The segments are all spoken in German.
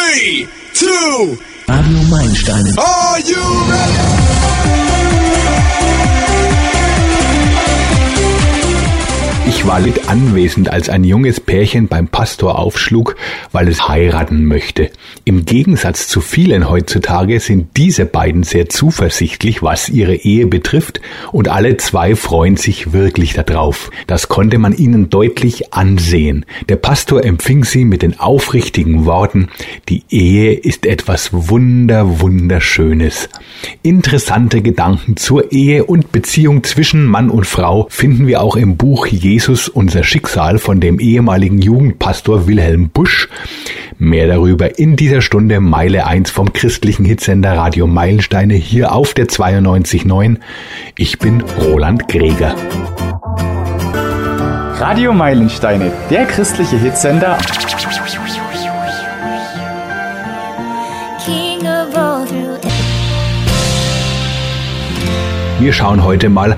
Three, two, Radio Meilensteine. are you ready? Ich war mit anwesend, als ein junges Pärchen beim Pastor aufschlug, weil es heiraten möchte. Im Gegensatz zu vielen heutzutage sind diese beiden sehr zuversichtlich, was ihre Ehe betrifft, und alle zwei freuen sich wirklich darauf. Das konnte man ihnen deutlich ansehen. Der Pastor empfing sie mit den aufrichtigen Worten, die Ehe ist etwas wunder, wunderschönes. Interessante Gedanken zur Ehe und Beziehung zwischen Mann und Frau finden wir auch im Buch Jesus unser Schicksal von dem ehemaligen Jugendpastor Wilhelm Busch. Mehr darüber in dieser Stunde Meile 1 vom christlichen Hitsender Radio Meilensteine hier auf der 92.9. Ich bin Roland Greger. Radio Meilensteine, der christliche Hitsender King of all through Wir schauen heute mal,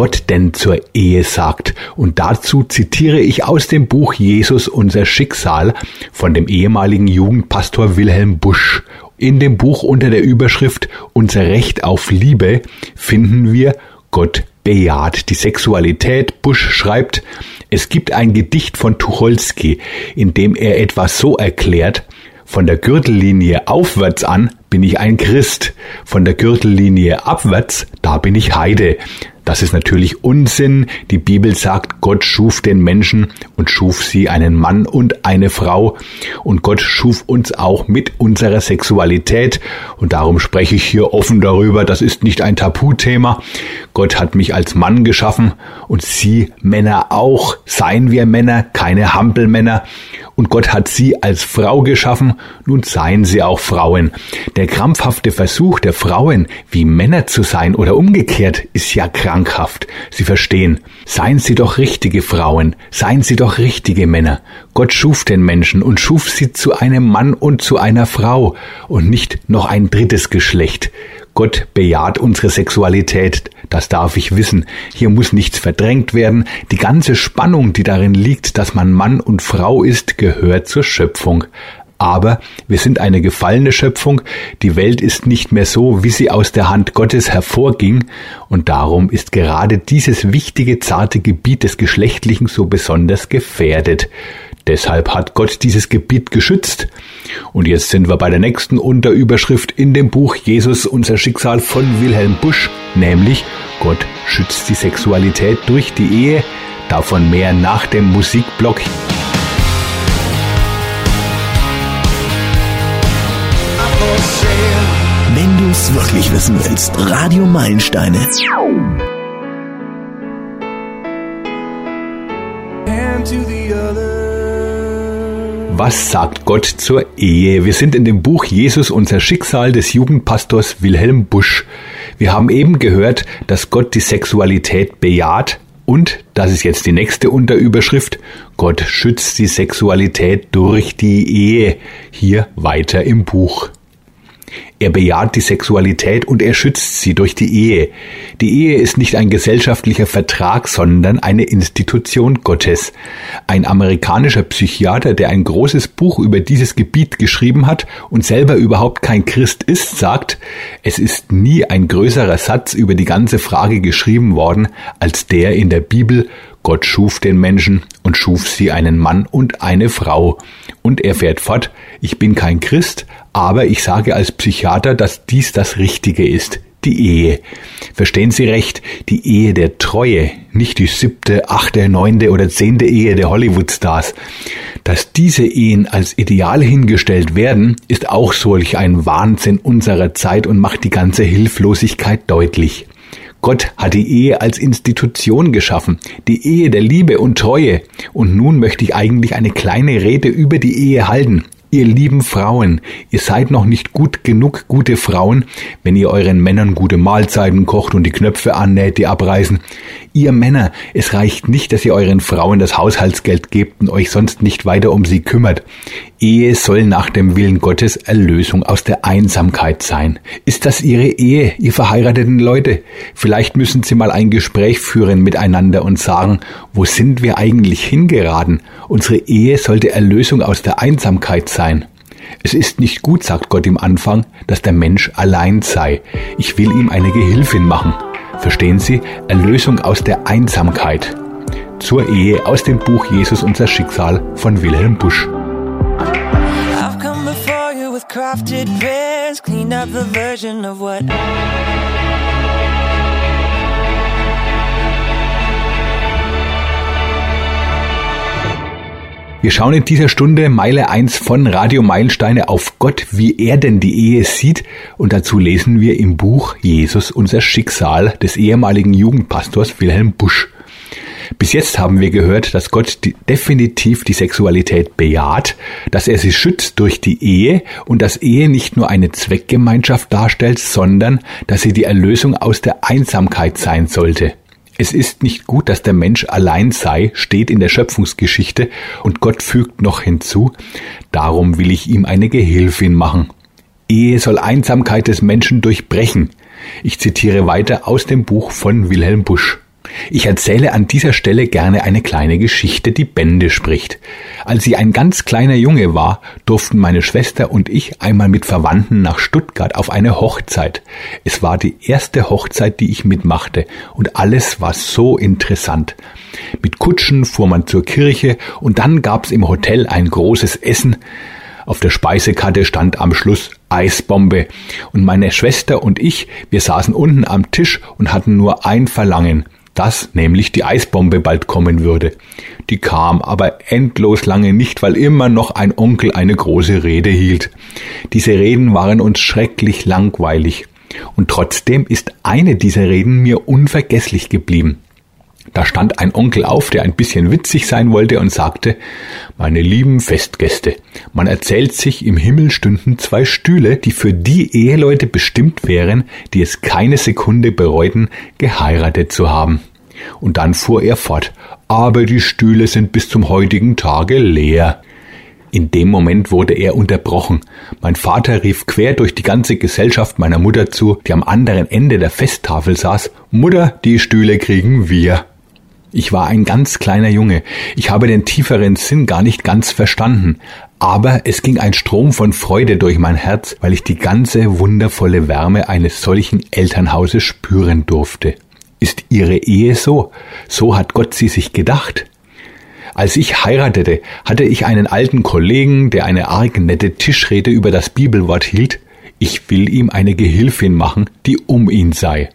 Gott denn zur Ehe sagt. Und dazu zitiere ich aus dem Buch Jesus unser Schicksal von dem ehemaligen Jugendpastor Wilhelm Busch. In dem Buch unter der Überschrift Unser Recht auf Liebe finden wir Gott bejaht die Sexualität. Busch schreibt, es gibt ein Gedicht von Tucholsky, in dem er etwas so erklärt, von der Gürtellinie aufwärts an bin ich ein Christ, von der Gürtellinie abwärts, da bin ich Heide. Das ist natürlich Unsinn. Die Bibel sagt, Gott schuf den Menschen und schuf sie einen Mann und eine Frau. Und Gott schuf uns auch mit unserer Sexualität. Und darum spreche ich hier offen darüber. Das ist nicht ein Tabuthema. Gott hat mich als Mann geschaffen und Sie Männer auch. Seien wir Männer, keine Hampelmänner. Und Gott hat Sie als Frau geschaffen. Nun seien Sie auch Frauen. Der krampfhafte Versuch der Frauen, wie Männer zu sein oder umgekehrt, ist ja krankhaft. Sie verstehen. Seien Sie doch richtige Frauen. Seien Sie doch richtige Männer. Gott schuf den Menschen und schuf sie zu einem Mann und zu einer Frau und nicht noch ein drittes Geschlecht. Gott bejaht unsere Sexualität, das darf ich wissen. Hier muss nichts verdrängt werden. Die ganze Spannung, die darin liegt, dass man Mann und Frau ist, gehört zur Schöpfung. Aber wir sind eine gefallene Schöpfung, die Welt ist nicht mehr so, wie sie aus der Hand Gottes hervorging, und darum ist gerade dieses wichtige, zarte Gebiet des Geschlechtlichen so besonders gefährdet. Deshalb hat Gott dieses Gebiet geschützt. Und jetzt sind wir bei der nächsten Unterüberschrift in dem Buch Jesus unser Schicksal von Wilhelm Busch, nämlich Gott schützt die Sexualität durch die Ehe. Davon mehr nach dem Musikblock. Wenn du es wirklich wissen willst, Radio Meilensteine. Was sagt Gott zur Ehe? Wir sind in dem Buch Jesus unser Schicksal des Jugendpastors Wilhelm Busch. Wir haben eben gehört, dass Gott die Sexualität bejaht und, das ist jetzt die nächste Unterüberschrift, Gott schützt die Sexualität durch die Ehe. Hier weiter im Buch. Er bejaht die Sexualität und er schützt sie durch die Ehe. Die Ehe ist nicht ein gesellschaftlicher Vertrag, sondern eine Institution Gottes. Ein amerikanischer Psychiater, der ein großes Buch über dieses Gebiet geschrieben hat und selber überhaupt kein Christ ist, sagt, es ist nie ein größerer Satz über die ganze Frage geschrieben worden, als der in der Bibel, Gott schuf den Menschen und schuf sie einen Mann und eine Frau. Und er fährt fort, ich bin kein Christ, aber ich sage als Psychiater, dass dies das Richtige ist. Die Ehe. Verstehen Sie recht, die Ehe der Treue, nicht die siebte, achte, neunte oder zehnte Ehe der Hollywood-Stars. Dass diese Ehen als Ideal hingestellt werden, ist auch solch ein Wahnsinn unserer Zeit und macht die ganze Hilflosigkeit deutlich. Gott hat die Ehe als Institution geschaffen, die Ehe der Liebe und Treue. Und nun möchte ich eigentlich eine kleine Rede über die Ehe halten. Ihr lieben Frauen, ihr seid noch nicht gut genug gute Frauen, wenn ihr euren Männern gute Mahlzeiten kocht und die Knöpfe annäht, die abreißen. Ihr Männer, es reicht nicht, dass ihr euren Frauen das Haushaltsgeld gebt und euch sonst nicht weiter um sie kümmert. Ehe soll nach dem Willen Gottes Erlösung aus der Einsamkeit sein. Ist das Ihre Ehe, ihr verheirateten Leute? Vielleicht müssen Sie mal ein Gespräch führen miteinander und sagen, wo sind wir eigentlich hingeraten? Unsere Ehe sollte Erlösung aus der Einsamkeit sein. Es ist nicht gut, sagt Gott im Anfang, dass der Mensch allein sei. Ich will ihm eine Gehilfin machen. Verstehen Sie? Erlösung aus der Einsamkeit. Zur Ehe aus dem Buch Jesus unser Schicksal von Wilhelm Busch. I've come before you with crafted prayers, cleaned up the version of what Wir schauen in dieser Stunde Meile 1 von Radio Meilensteine auf Gott, wie er denn die Ehe sieht. Und dazu lesen wir im Buch Jesus unser Schicksal des ehemaligen Jugendpastors Wilhelm Busch. Bis jetzt haben wir gehört, dass Gott die, definitiv die Sexualität bejaht, dass er sie schützt durch die Ehe und dass Ehe nicht nur eine Zweckgemeinschaft darstellt, sondern dass sie die Erlösung aus der Einsamkeit sein sollte. Es ist nicht gut, dass der Mensch allein sei, steht in der Schöpfungsgeschichte, und Gott fügt noch hinzu, darum will ich ihm eine Gehilfin machen. Ehe soll Einsamkeit des Menschen durchbrechen. Ich zitiere weiter aus dem Buch von Wilhelm Busch. Ich erzähle an dieser Stelle gerne eine kleine Geschichte, die Bände spricht. Als ich ein ganz kleiner Junge war, durften meine Schwester und ich einmal mit Verwandten nach Stuttgart auf eine Hochzeit. Es war die erste Hochzeit, die ich mitmachte, und alles war so interessant. Mit Kutschen fuhr man zur Kirche, und dann gab's im Hotel ein großes Essen. Auf der Speisekarte stand am Schluss Eisbombe. Und meine Schwester und ich, wir saßen unten am Tisch und hatten nur ein Verlangen dass nämlich die Eisbombe bald kommen würde. Die kam aber endlos lange nicht, weil immer noch ein Onkel eine große Rede hielt. Diese Reden waren uns schrecklich langweilig. Und trotzdem ist eine dieser Reden mir unvergesslich geblieben. Da stand ein Onkel auf, der ein bisschen witzig sein wollte und sagte, meine lieben Festgäste, man erzählt sich, im Himmel stünden zwei Stühle, die für die Eheleute bestimmt wären, die es keine Sekunde bereuten, geheiratet zu haben. Und dann fuhr er fort, aber die Stühle sind bis zum heutigen Tage leer. In dem Moment wurde er unterbrochen. Mein Vater rief quer durch die ganze Gesellschaft meiner Mutter zu, die am anderen Ende der Festtafel saß, Mutter, die Stühle kriegen wir. Ich war ein ganz kleiner Junge. Ich habe den tieferen Sinn gar nicht ganz verstanden. Aber es ging ein Strom von Freude durch mein Herz, weil ich die ganze wundervolle Wärme eines solchen Elternhauses spüren durfte. Ist Ihre Ehe so? So hat Gott sie sich gedacht. Als ich heiratete, hatte ich einen alten Kollegen, der eine arg nette Tischrede über das Bibelwort hielt. Ich will ihm eine Gehilfin machen, die um ihn sei.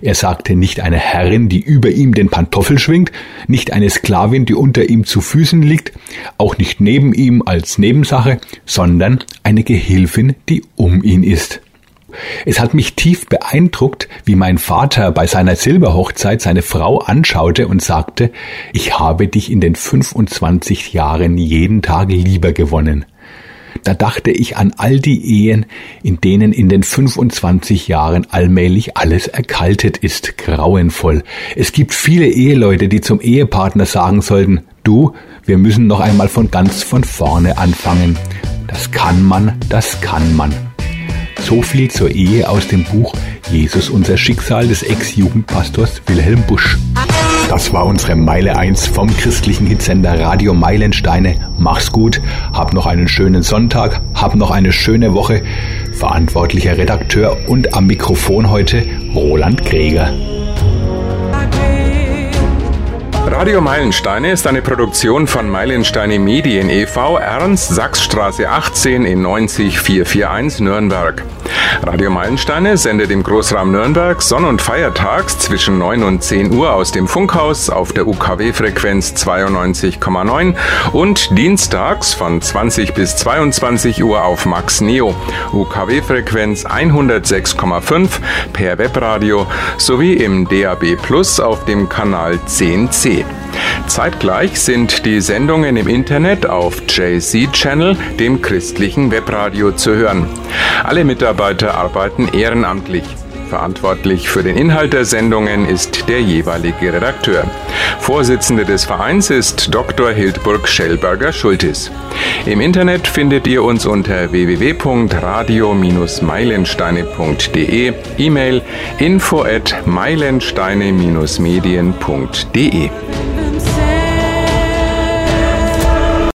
Er sagte nicht eine Herrin, die über ihm den Pantoffel schwingt, nicht eine Sklavin, die unter ihm zu Füßen liegt, auch nicht neben ihm als Nebensache, sondern eine Gehilfin, die um ihn ist. Es hat mich tief beeindruckt, wie mein Vater bei seiner Silberhochzeit seine Frau anschaute und sagte, ich habe dich in den 25 Jahren jeden Tag lieber gewonnen. Da dachte ich an all die Ehen, in denen in den 25 Jahren allmählich alles erkaltet ist, grauenvoll. Es gibt viele Eheleute, die zum Ehepartner sagen sollten, du, wir müssen noch einmal von ganz von vorne anfangen. Das kann man, das kann man. So viel zur Ehe aus dem Buch Jesus unser Schicksal des Ex-Jugendpastors Wilhelm Busch. Das war unsere Meile 1 vom christlichen Hitsender Radio Meilensteine. Mach's gut, hab noch einen schönen Sonntag, hab noch eine schöne Woche. Verantwortlicher Redakteur und am Mikrofon heute Roland Greger. Radio Meilensteine ist eine Produktion von Meilensteine Medien e.V. Ernst Sachsstraße 18 in 90441 Nürnberg. Radio Meilensteine sendet im Großraum Nürnberg sonn- und feiertags zwischen 9 und 10 Uhr aus dem Funkhaus auf der UKW-Frequenz 92,9 und dienstags von 20 bis 22 Uhr auf Max Neo, UKW-Frequenz 106,5 per Webradio sowie im DAB Plus auf dem Kanal 10C. Zeitgleich sind die Sendungen im Internet auf JC Channel, dem christlichen Webradio, zu hören. Alle Mitarbeiter arbeiten ehrenamtlich. Verantwortlich für den Inhalt der Sendungen ist der jeweilige Redakteur. Vorsitzende des Vereins ist Dr. Hildburg Schellberger-Schultis. Im Internet findet ihr uns unter www.radio-meilensteine.de, E-Mail info at meilensteine-medien.de.